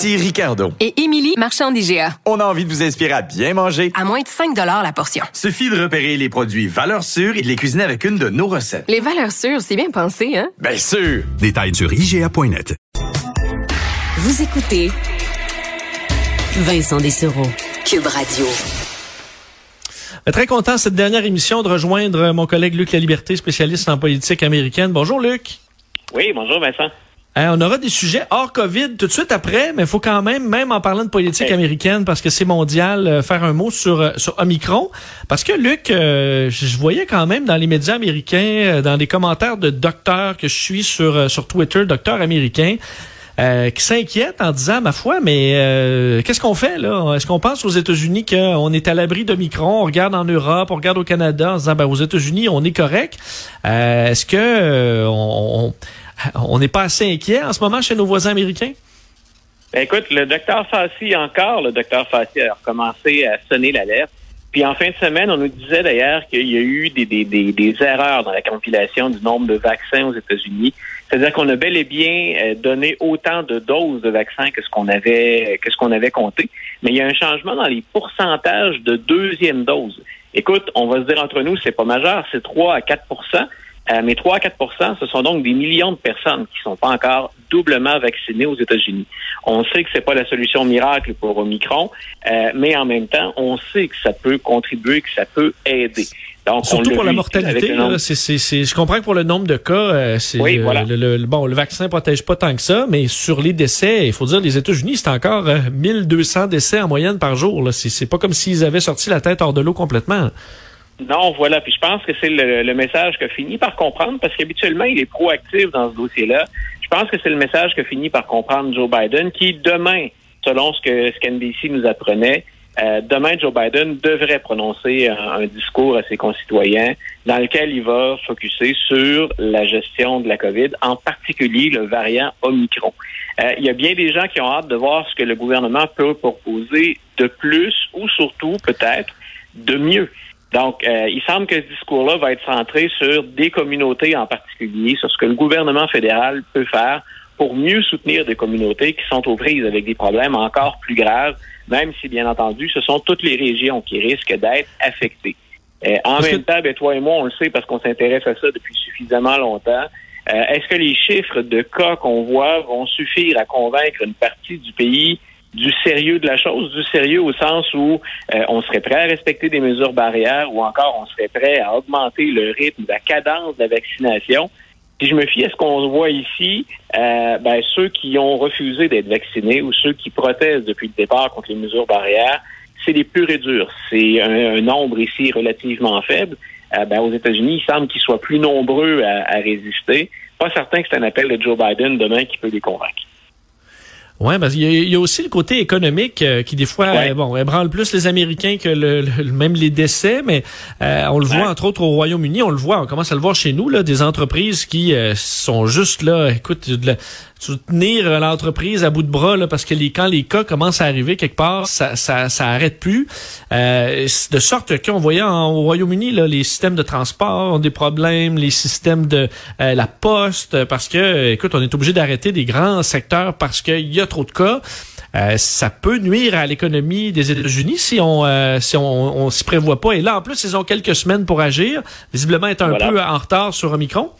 Ici Ricardo. Et Émilie, marchand d'IGA. On a envie de vous inspirer à bien manger. À moins de 5 la portion. Suffit de repérer les produits valeurs sûres et de les cuisiner avec une de nos recettes. Les valeurs sûres, c'est bien pensé, hein? Bien sûr! Détails sur IGA.net. Vous écoutez Vincent Dessereau, Cube Radio. Euh, très content cette dernière émission de rejoindre mon collègue Luc Laliberté, spécialiste en politique américaine. Bonjour Luc. Oui, bonjour Vincent. Hein, on aura des sujets hors COVID tout de suite après, mais il faut quand même, même en parlant de politique américaine, parce que c'est mondial, euh, faire un mot sur, euh, sur Omicron. Parce que, Luc, euh, je voyais quand même dans les médias américains, dans les commentaires de docteurs que je suis sur, sur Twitter, docteurs américains, qui s'inquiètent en disant, ma foi, mais qu'est-ce qu'on fait là? Est-ce qu'on pense aux États-Unis qu'on est à l'abri d'Omicron? On regarde en Europe, on regarde au Canada en disant, ben, aux États-Unis, on est correct. Est-ce que on on n'est pas assez inquiet en ce moment chez nos voisins américains? Ben, écoute, le docteur Fassi, encore, le docteur Fassi a recommencé à sonner l'alerte. Puis en fin de semaine, on nous disait d'ailleurs qu'il y a eu des, des, des, erreurs dans la compilation du nombre de vaccins aux États-Unis. C'est-à-dire qu'on a bel et bien euh, donné autant de doses de vaccins que ce qu'on avait que ce qu'on avait compté, mais il y a un changement dans les pourcentages de deuxième dose. Écoute, on va se dire entre nous, c'est pas majeur, c'est 3 à 4 euh, mais 3 à 4% ce sont donc des millions de personnes qui ne sont pas encore doublement vaccinées aux États-Unis. On sait que c'est pas la solution miracle pour Omicron, euh, mais en même temps, on sait que ça peut contribuer, que ça peut aider. Donc, Surtout pour la mortalité, je comprends que pour le nombre de cas, euh, oui, voilà. le, bon, le vaccin protège pas tant que ça, mais sur les décès, il faut dire, les États-Unis, c'est encore 1200 décès en moyenne par jour. C'est pas comme s'ils avaient sorti la tête hors de l'eau complètement. Non, voilà. Puis je pense que c'est le, message que finit par comprendre, parce qu'habituellement, il est proactif dans ce dossier-là. Je pense que c'est le message que finit par comprendre Joe Biden, qui demain, selon ce que ce nous apprenait, euh, demain, Joe Biden devrait prononcer un, discours à ses concitoyens dans lequel il va focuser sur la gestion de la COVID, en particulier le variant Omicron. Euh, il y a bien des gens qui ont hâte de voir ce que le gouvernement peut proposer de plus ou surtout peut-être de mieux. Donc, euh, il semble que ce discours-là va être centré sur des communautés en particulier, sur ce que le gouvernement fédéral peut faire pour mieux soutenir des communautés qui sont aux prises avec des problèmes encore plus graves, même si, bien entendu, ce sont toutes les régions qui risquent d'être affectées. Euh, en même temps, ben, toi et moi, on le sait parce qu'on s'intéresse à ça depuis suffisamment longtemps. Euh, est-ce que les chiffres de cas qu'on voit vont suffire à convaincre une partie du pays du sérieux de la chose, du sérieux au sens où euh, on serait prêt à respecter des mesures barrières ou encore on serait prêt à augmenter le rythme, la cadence de la vaccination. Si je me fie à ce qu'on voit ici, euh, ben, ceux qui ont refusé d'être vaccinés ou ceux qui protestent depuis le départ contre les mesures barrières, c'est les purs et durs. C'est un, nombre ici relativement faible. Euh, ben, aux États-Unis, il semble qu'ils soient plus nombreux à, à résister. Pas certain que c'est un appel de Joe Biden demain qui peut les convaincre. Oui, parce qu'il y, a aussi le côté économique euh, qui des fois euh, bon ébranle plus les Américains que le, même les décès, mais euh, on le voit entre autres au Royaume-Uni, on le voit, on commence à le voir chez nous là, des entreprises qui sont juste là, écoute, de la, soutenir l'entreprise à bout de bras là, parce que les, quand les cas commencent à arriver quelque part, ça ça, ça arrête plus. Euh, de sorte qu'on voyait en, au Royaume-Uni là, les systèmes de transport ont des problèmes, les systèmes de euh, la poste, parce que écoute, on est obligé d'arrêter des grands secteurs parce qu'il y a trop de cas. Euh, ça peut nuire à l'économie des États-Unis si on euh, si on, on s'y prévoit pas. Et là, en plus, ils ont quelques semaines pour agir. Visiblement, est un peu en retard sur Omicron.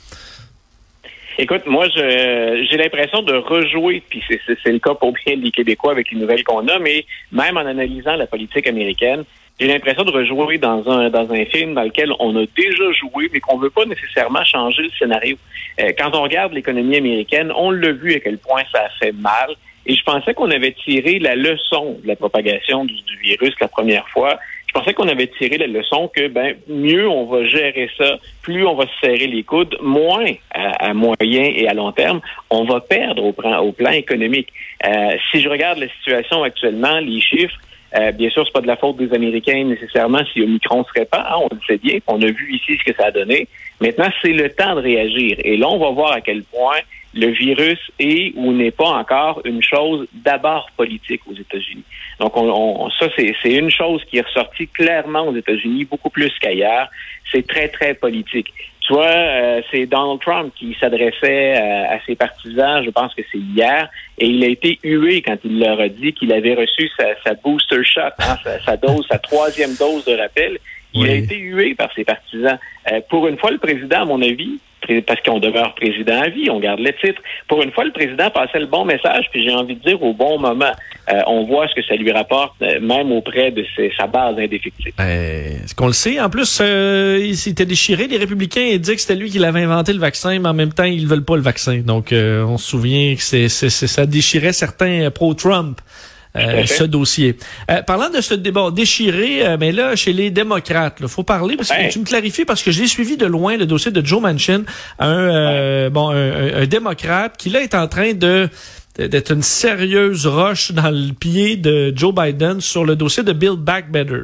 Écoute, moi, j'ai l'impression de rejouer, puis c'est le cas pour bien des Québécois avec les nouvelles qu'on a, mais même en analysant la politique américaine, j'ai l'impression de rejouer dans un dans un film dans lequel on a déjà joué, mais qu'on veut pas nécessairement changer le scénario. Euh, quand on regarde l'économie américaine, on l'a vu à quel point ça a fait mal. Et je pensais qu'on avait tiré la leçon de la propagation du, du virus la première fois je pensais qu'on avait tiré la leçon que ben mieux on va gérer ça, plus on va se serrer les coudes, moins à, moyen et à long terme, on va perdre au plan, au plan économique. Euh, si je regarde la situation actuellement, les chiffres, euh, bien sûr, c'est pas de la faute des Américains nécessairement si Omicron se répand. Hein, on le sait bien. On a vu ici ce que ça a donné. Maintenant, c'est le temps de réagir. Et là, on va voir à quel point le virus est ou n'est pas encore une chose d'abord politique aux États-Unis. Donc, on, ça, c'est une chose qui est ressortie clairement aux États-Unis, beaucoup plus qu'ailleurs. C'est très, très politique. Tu vois, euh, c'est Donald Trump qui s'adressait à, ses partisans, je pense que c'est hier, et il a été hué quand il leur a dit qu'il avait reçu sa, booster shot, hein, sa, dose, sa troisième dose de rappel. Il a été hué par ses partisans. Euh, pour une fois, le président, à mon avis, parce qu'on demeure président à vie, on garde le titre. Pour une fois, le président passait le bon message, puis j'ai envie de dire au bon moment. Euh, on voit ce que ça lui rapporte, euh, même auprès de sa base indéfectible. Est-ce qu'on le sait? En plus, il s'était déchiré. Les républicains ils disaient que c'était lui qui l'avait inventé le vaccin, mais en même temps, ils veulent pas le vaccin. Donc, on se souvient que c'est, ça déchirait certains pro-Trump. Euh, ce dossier. Euh, parlant de ce débat déchiré, euh, mais là, chez les démocrates, il faut parler, parce que tu me clarifies, parce que j'ai suivi de loin le dossier de Joe Manchin, un, bon, un, démocrate qui là est en train de d'être une sérieuse roche dans le pied de Joe Biden sur le dossier de Build Back Better.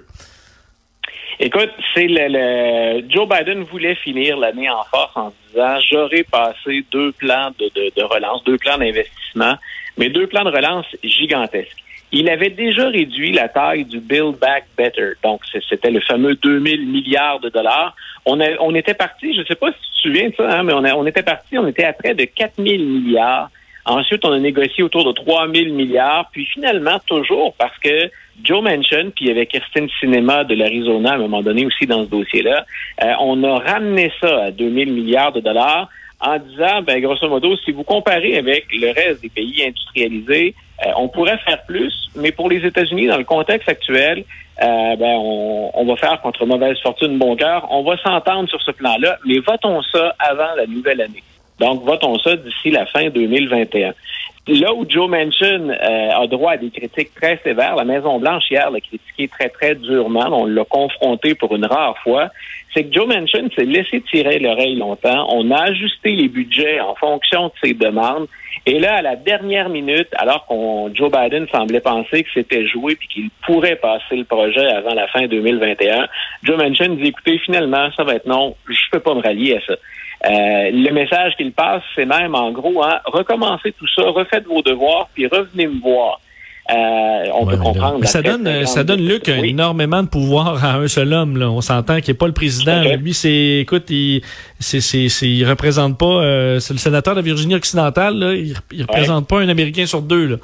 Écoute, c'est le, Joe Biden voulait finir l'année en force en disant j'aurais passé deux plans de, de, de relance, deux plans d'investissement, mais deux plans de relance gigantesques. Il avait déjà réduit la taille du Build Back Better. Donc, c'était le fameux 2000 milliards de dollars. On, on était parti, je ne sais pas si tu te souviens de ça, hein, mais on, on était parti, on était à près de 4000 milliards. Ensuite, on a négocié autour de 3000 milliards. Puis finalement, toujours parce que Joe Manchin, puis avec Kirsten Cinema de l'Arizona à un moment donné aussi dans ce dossier-là, euh, on a ramené ça à 2000 milliards de dollars en disant, ben, grosso modo, si vous comparez avec le reste des pays industrialisés, euh, on pourrait faire plus, mais pour les États-Unis, dans le contexte actuel, euh, ben, on, va faire contre mauvaise fortune bon cœur. On va s'entendre sur ce plan-là, mais votons ça avant la nouvelle année. Donc, votons ça d'ici la fin 2021. Là où Joe Manchin euh, a droit à des critiques très sévères, la Maison-Blanche hier l'a critiqué très, très durement. On l'a confronté pour une rare fois. C'est que Joe Manchin s'est laissé tirer l'oreille longtemps. On a ajusté les budgets en fonction de ses demandes. Et là, à la dernière minute, alors qu'on Joe Biden semblait penser que c'était joué puis qu'il pourrait passer le projet avant la fin 2021, Joe Manchin dit écoutez, finalement, ça va être non, je peux pas me rallier à ça. Euh, le message qu'il passe, c'est même en gros, hein, recommencez tout ça, refaites vos devoirs, puis revenez me voir. Euh, on peut comprendre. ça donne, ça donne Luc énormément de pouvoir à un seul homme. Là. On s'entend qu'il n'est pas le président. Lui, c'est, écoute, il, c'est, c'est, il représente pas. Euh, c'est le sénateur de Virginie occidentale. Là, il, il représente pas un Américain sur deux. Là.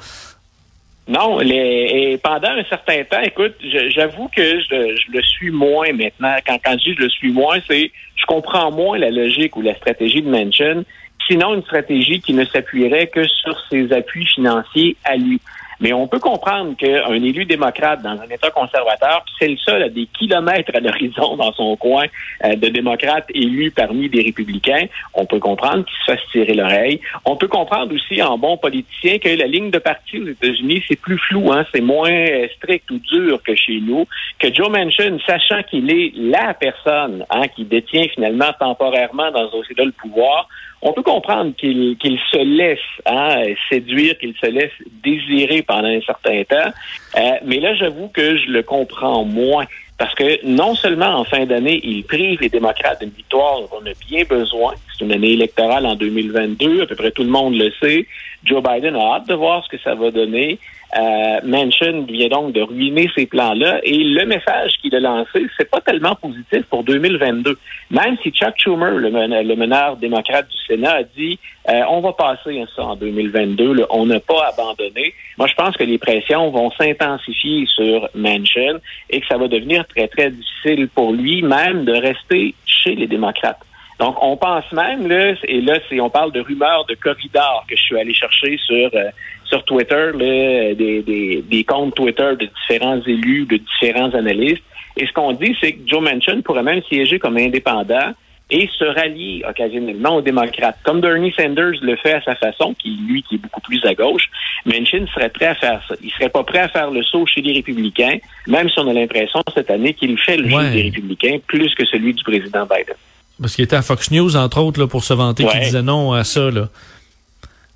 Non, les, et pendant un certain temps, écoute, j'avoue que je, je, le suis moins maintenant. Quand, quand je dis je le suis moins, c'est je comprends moins la logique ou la stratégie de Manchin, sinon une stratégie qui ne s'appuierait que sur ses appuis financiers à lui. Mais on peut comprendre qu'un élu démocrate dans un État conservateur, c'est le seul à des kilomètres à l'horizon dans son coin euh, de démocrates élus parmi des républicains, on peut comprendre qu'il se fasse tirer l'oreille. On peut comprendre aussi en bon politicien que la ligne de parti aux États-Unis, c'est plus flou, hein, c'est moins euh, strict ou dur que chez nous, que Joe Manchin, sachant qu'il est la personne hein, qui détient finalement temporairement dans ce dossier-là le pouvoir, on peut comprendre qu'il se laisse hein, séduire, qu'il se laisse désirer pendant un certain temps. Euh, mais là, j'avoue que je le comprends moins. Parce que non seulement en fin d'année, il prive les démocrates d'une victoire dont on a bien besoin. C'est une année électorale en 2022, à peu près tout le monde le sait. Joe Biden a hâte de voir ce que ça va donner. Euh, Manchin vient donc de ruiner ces plans-là et le message qu'il a lancé, c'est pas tellement positif pour 2022. Même si Chuck Schumer, le, meneur démocrate du Sénat, a dit euh, on va passer ça en 2022, on n'a pas abandonné. Moi, je pense que les pressions vont s'intensifier sur Manchin et que ça va devenir très très difficile pour lui même de rester chez les démocrates. Donc, on pense même, là, et là, on parle de rumeurs de corridors que je suis allé chercher sur, euh, sur Twitter, là, des, des, des, comptes Twitter de différents élus, de différents analystes. Et ce qu'on dit, c'est que Joe Manchin pourrait même siéger comme indépendant et se rallier occasionnellement aux démocrates, comme Bernie Sanders le fait à sa façon, qui lui qui est beaucoup plus à gauche. Manchin serait prêt à faire ça. Il serait pas prêt à faire le saut chez les républicains, même si on a l'impression cette année qu'il fait le jeu des républicains plus que celui du président Biden. Parce qu'il était à Fox News, entre autres, là, pour se vanter, qu'il disait non à ça. Là.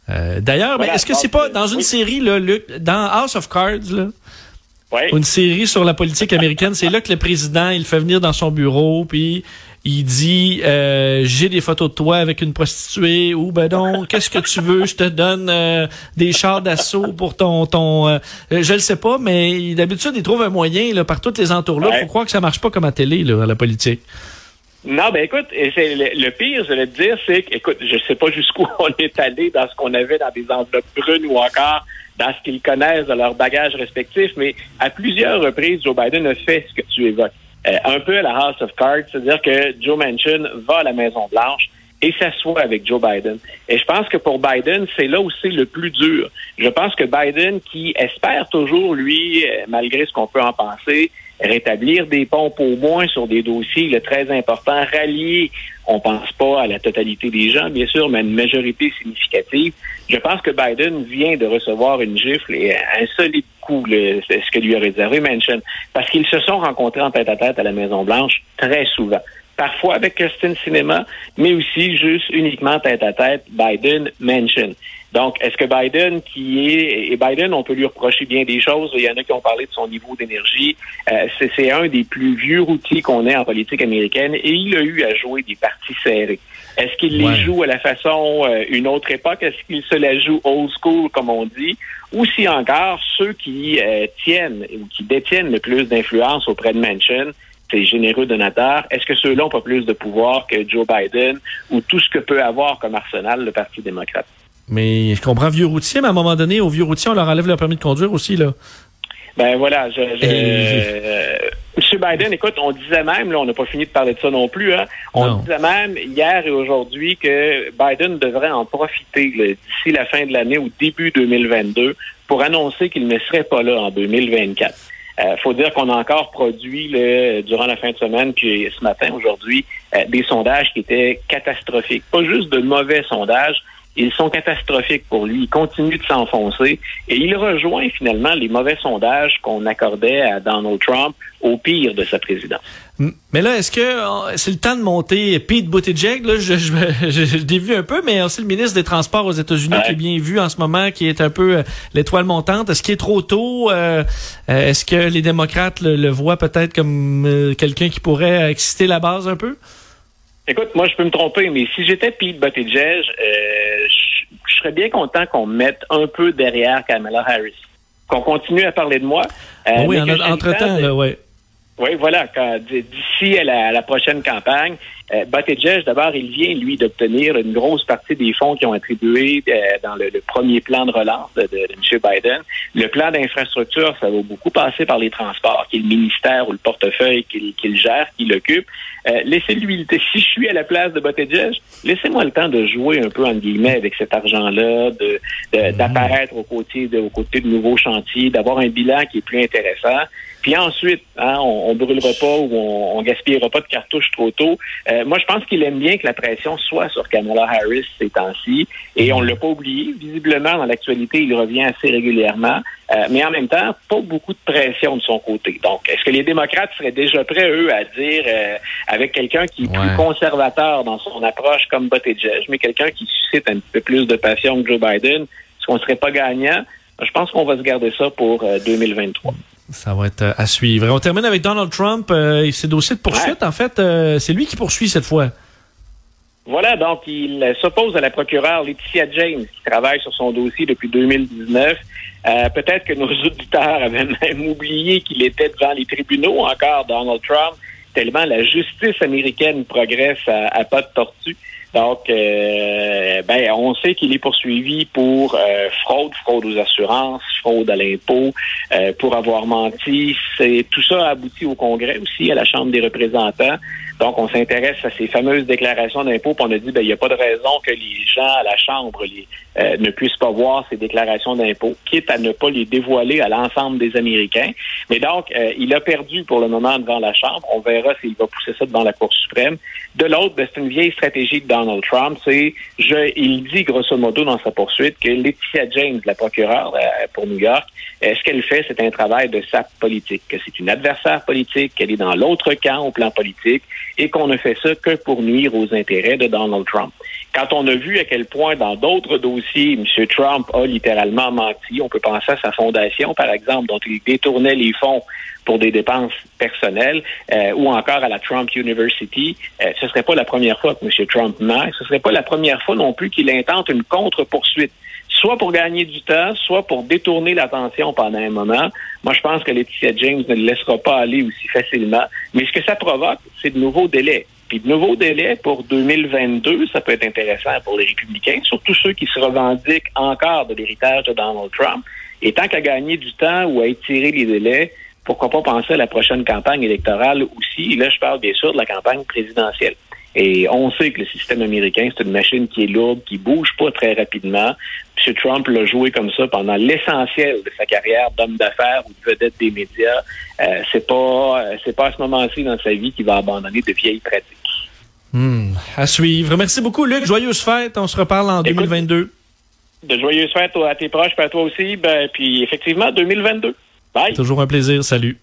Euh, D'ailleurs, est-ce que c'est pas dans une série, là, dans House of Cards, là, une série sur la politique américaine, c'est là que le président, il fait venir dans son bureau, puis il dit euh, j'ai des photos de toi avec une prostituée ou ben non qu'est-ce que tu veux je te donne euh, des chars d'assaut pour ton ton euh, je le sais pas mais d'habitude il trouve un moyen là par toutes les entours là faut croire que ça marche pas comme à télé là à la politique non, ben écoute, c'est le, pire, je vais te dire, c'est que, écoute, je sais pas jusqu'où on est allé dans ce qu'on avait dans des enveloppes brunes ou encore dans ce qu'ils connaissent de leur bagage respectif, mais à plusieurs reprises, Joe Biden a fait ce que tu évoques. Euh, un peu à la House of Cards, c'est-à-dire que Joe Manchin va à la Maison-Blanche et s'assoit avec Joe Biden. Et je pense que pour Biden, c'est là aussi le plus dur. Je pense que Biden, qui espère toujours, lui, euh, malgré ce qu'on peut en penser, rétablir des pompes au moins sur des dossiers le très importants, rallier, on pense pas à la totalité des gens, bien sûr, mais à une majorité significative. Je pense que Biden vient de recevoir une gifle et un solide coup, c'est ce que lui a réservé Manchin, parce qu'ils se sont rencontrés en tête à tête à la Maison-Blanche très souvent parfois avec Christine Cinéma, mais aussi juste uniquement tête à tête Biden Manchin. Donc, est-ce que Biden, qui est, et Biden, on peut lui reprocher bien des choses, il y en a qui ont parlé de son niveau d'énergie, euh, c'est un des plus vieux routiers qu'on ait en politique américaine, et il a eu à jouer des parties serrées. Est-ce qu'il les joue à la façon euh, une autre époque? Est-ce qu'il se la joue old school, comme on dit? Ou si encore, ceux qui euh, tiennent ou qui détiennent le plus d'influence auprès de Manchin, ces généreux donateurs, est-ce que ceux-là n'ont pas plus de pouvoir que Joe Biden ou tout ce que peut avoir comme arsenal le Parti démocrate? Mais je comprends vieux routier, mais à un moment donné, aux vieux routiers, on leur enlève leur permis de conduire aussi, là. Ben voilà, je, euh, M. Biden, écoute, on disait même, là, on n'a pas fini de parler de ça non plus, hein, on disait même hier et aujourd'hui que Biden devrait en profiter d'ici la fin de l'année ou début 2022 pour annoncer qu'il ne serait pas là en 2024. Il euh, faut dire qu'on a encore produit durant la fin de semaine, puis ce matin, aujourd'hui, euh, des sondages qui étaient catastrophiques. Pas juste de mauvais sondages, ils sont catastrophiques pour lui. Il continue de s'enfoncer et il rejoint finalement les mauvais sondages qu'on accordait à Donald Trump au pire de sa présidence. Mais là, est-ce que euh, c'est le temps de monter Pete Buttigieg? Là, je, je, je, l'ai vu un peu, mais aussi le ministre des Transports aux États-Unis qui est bien vu en ce moment, qui est un peu euh, l'étoile montante. Est-ce qu'il est trop tôt? Euh, est-ce que les démocrates le, voient peut-être comme quelqu'un qui pourrait exciter la base un peu? Écoute, moi, je peux me tromper, mais si j'étais Pete Buttigieg, je serais bien content qu'on mette un peu derrière Kamala Harris. Qu'on continue à parler de moi. oui, entre-temps, oui. Oui, voilà. D'ici à la, prochaine campagne, euh, Buttigieg, d'abord, il vient, lui, d'obtenir une grosse partie des fonds qui ont attribué euh, dans le, premier plan de relance de, de, M. Biden. Le plan d'infrastructure, ça va beaucoup passer par les transports, qui est le ministère ou le portefeuille qu'il gère, qu'il occupe. Euh, Laissez-lui, si je suis à la place de Buttigieg, laissez-moi le temps de jouer un peu, en guillemets, avec cet argent-là, mhm. d'apparaître de, aux, côtés de, aux côtés de nouveaux chantiers, d'avoir un bilan qui est plus intéressant. Puis ensuite, hein, on, on brûlera pas ou on, on gaspillera pas de cartouches trop tôt. Euh, moi, je pense qu'il aime bien que la pression soit sur Kamala Harris ces temps-ci. Et on l'a pas oublié. Visiblement, dans l'actualité, il revient assez régulièrement. Euh, mais en même temps, pas beaucoup de pression de son côté. Donc, est-ce que les démocrates seraient déjà prêts, eux, à dire, euh, avec quelqu'un qui est plus conservateur dans son approche comme Buttigieg, mais quelqu'un qui suscite un peu plus de passion que Joe Biden, est-ce qu'on serait pas gagnant? Je pense qu'on va se garder ça pour 2023. Ça va être à suivre. On termine avec Donald Trump et ses dossiers de poursuite. En fait, c'est lui qui poursuit cette fois. Voilà, donc il s'oppose à la procureure Laetitia James, qui travaille sur son dossier depuis 2019. Euh, Peut-être que nos auditeurs avaient même oublié qu'il était devant les tribunaux encore, Donald Trump, tellement la justice américaine progresse à, pas de tortue. Donc, euh, ben, on sait qu'il est poursuivi pour euh, fraude, fraude aux assurances, fraude à l'impôt, euh, pour avoir menti. C'est tout ça a abouti au Congrès aussi, à la Chambre des représentants. Donc, on s'intéresse à ces fameuses déclarations d'impôts, on a dit, ben, il n'y a pas de raison que les gens à la Chambre les, euh, ne puissent pas voir ces déclarations d'impôts, quitte à ne pas les dévoiler à l'ensemble des Américains. Mais donc, euh, il a perdu pour le moment devant la Chambre. On verra s'il va pousser ça devant la Cour suprême. De l'autre, ben, c'est une vieille stratégie de Donald Trump. C'est, je, il dit grosso modo dans sa poursuite que Laetitia James, la procureure euh, pour New York, ce qu'elle fait, c'est un travail de sape politique, que c'est une adversaire politique, qu'elle est dans l'autre camp au plan politique et qu'on ne fait ça que pour nuire aux intérêts de Donald Trump. Quand on a vu à quel point dans d'autres dossiers, M. Trump a littéralement menti, on peut penser à sa fondation, par exemple, dont il détournait les fonds pour des dépenses personnelles, euh, ou encore à la Trump University, euh, ce serait pas la première fois que M. Trump ment, ce serait pas la première fois non plus qu'il intente une contre-poursuite soit pour gagner du temps, soit pour détourner l'attention pendant un moment. Moi, je pense que Laetitia James ne le laissera pas aller aussi facilement. Mais ce que ça provoque, c'est de nouveaux délais. Puis de nouveaux délais pour 2022, ça peut être intéressant pour les républicains, surtout ceux qui se revendiquent encore de l'héritage de Donald Trump. Et tant qu'à gagner du temps ou à étirer les délais, pourquoi pas penser à la prochaine campagne électorale aussi? Et là, je parle bien sûr de la campagne présidentielle. Et on sait que le système américain, c'est une machine qui est lourde, qui bouge pas très rapidement. M. Trump l'a joué comme ça pendant l'essentiel de sa carrière d'homme d'affaires ou de vedette des médias. Euh, c'est pas, euh, c'est pas à ce moment-ci dans sa vie qu'il va abandonner de vieilles pratiques. Hmm, à suivre. Merci beaucoup, Luc. Joyeuse fête. On se reparle en 2022. De joyeuses fêtes à tes proches, et à toi aussi. Ben, puis effectivement, 2022. Bye. Toujours un plaisir. Salut.